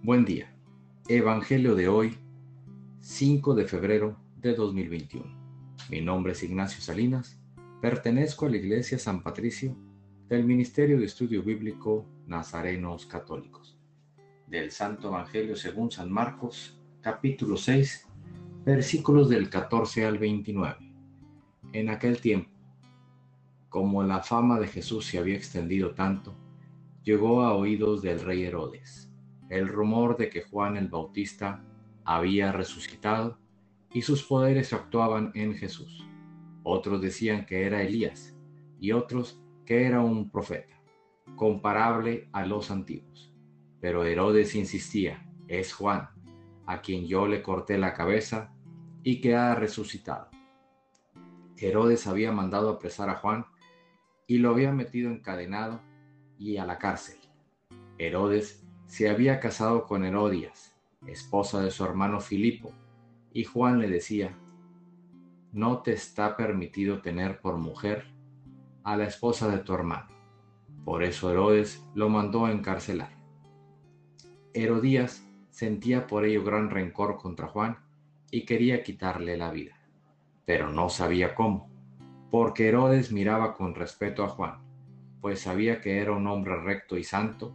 Buen día. Evangelio de hoy, 5 de febrero de 2021. Mi nombre es Ignacio Salinas. Pertenezco a la Iglesia San Patricio del Ministerio de Estudio Bíblico Nazarenos Católicos. Del Santo Evangelio según San Marcos, capítulo 6, versículos del 14 al 29. En aquel tiempo, como la fama de Jesús se había extendido tanto, llegó a oídos del rey Herodes el rumor de que Juan el Bautista había resucitado y sus poderes actuaban en Jesús. Otros decían que era Elías y otros que era un profeta, comparable a los antiguos. Pero Herodes insistía, es Juan, a quien yo le corté la cabeza y que ha resucitado. Herodes había mandado apresar a Juan y lo había metido encadenado y a la cárcel. Herodes se había casado con Herodias, esposa de su hermano Filipo, y Juan le decía, no te está permitido tener por mujer a la esposa de tu hermano. Por eso Herodes lo mandó a encarcelar. Herodías sentía por ello gran rencor contra Juan y quería quitarle la vida, pero no sabía cómo, porque Herodes miraba con respeto a Juan, pues sabía que era un hombre recto y santo,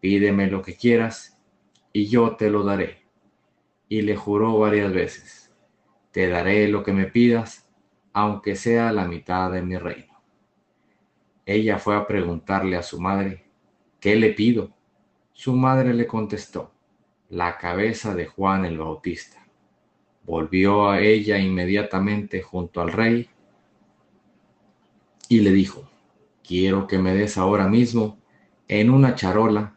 pídeme lo que quieras y yo te lo daré. Y le juró varias veces, te daré lo que me pidas, aunque sea la mitad de mi reino. Ella fue a preguntarle a su madre, ¿qué le pido? Su madre le contestó, la cabeza de Juan el Bautista. Volvió a ella inmediatamente junto al rey y le dijo, quiero que me des ahora mismo en una charola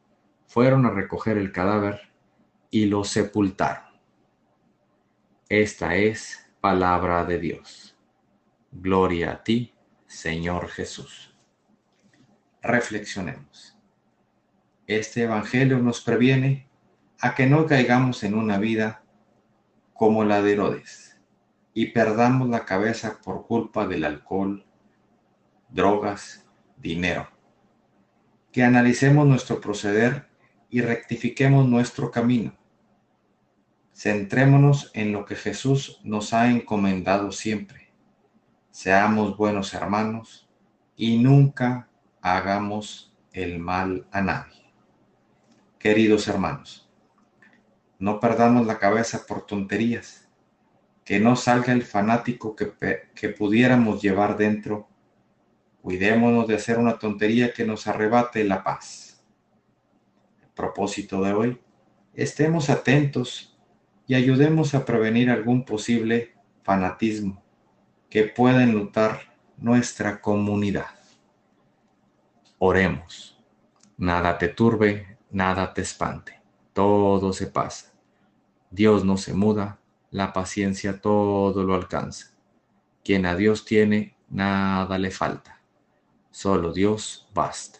fueron a recoger el cadáver y lo sepultaron. Esta es palabra de Dios. Gloria a ti, Señor Jesús. Reflexionemos. Este Evangelio nos previene a que no caigamos en una vida como la de Herodes y perdamos la cabeza por culpa del alcohol, drogas, dinero. Que analicemos nuestro proceder y rectifiquemos nuestro camino. Centrémonos en lo que Jesús nos ha encomendado siempre. Seamos buenos hermanos y nunca hagamos el mal a nadie. Queridos hermanos, no perdamos la cabeza por tonterías, que no salga el fanático que, que pudiéramos llevar dentro. Cuidémonos de hacer una tontería que nos arrebate la paz propósito de hoy, estemos atentos y ayudemos a prevenir algún posible fanatismo que pueda enlutar nuestra comunidad. Oremos. Nada te turbe, nada te espante. Todo se pasa. Dios no se muda, la paciencia todo lo alcanza. Quien a Dios tiene, nada le falta. Solo Dios basta.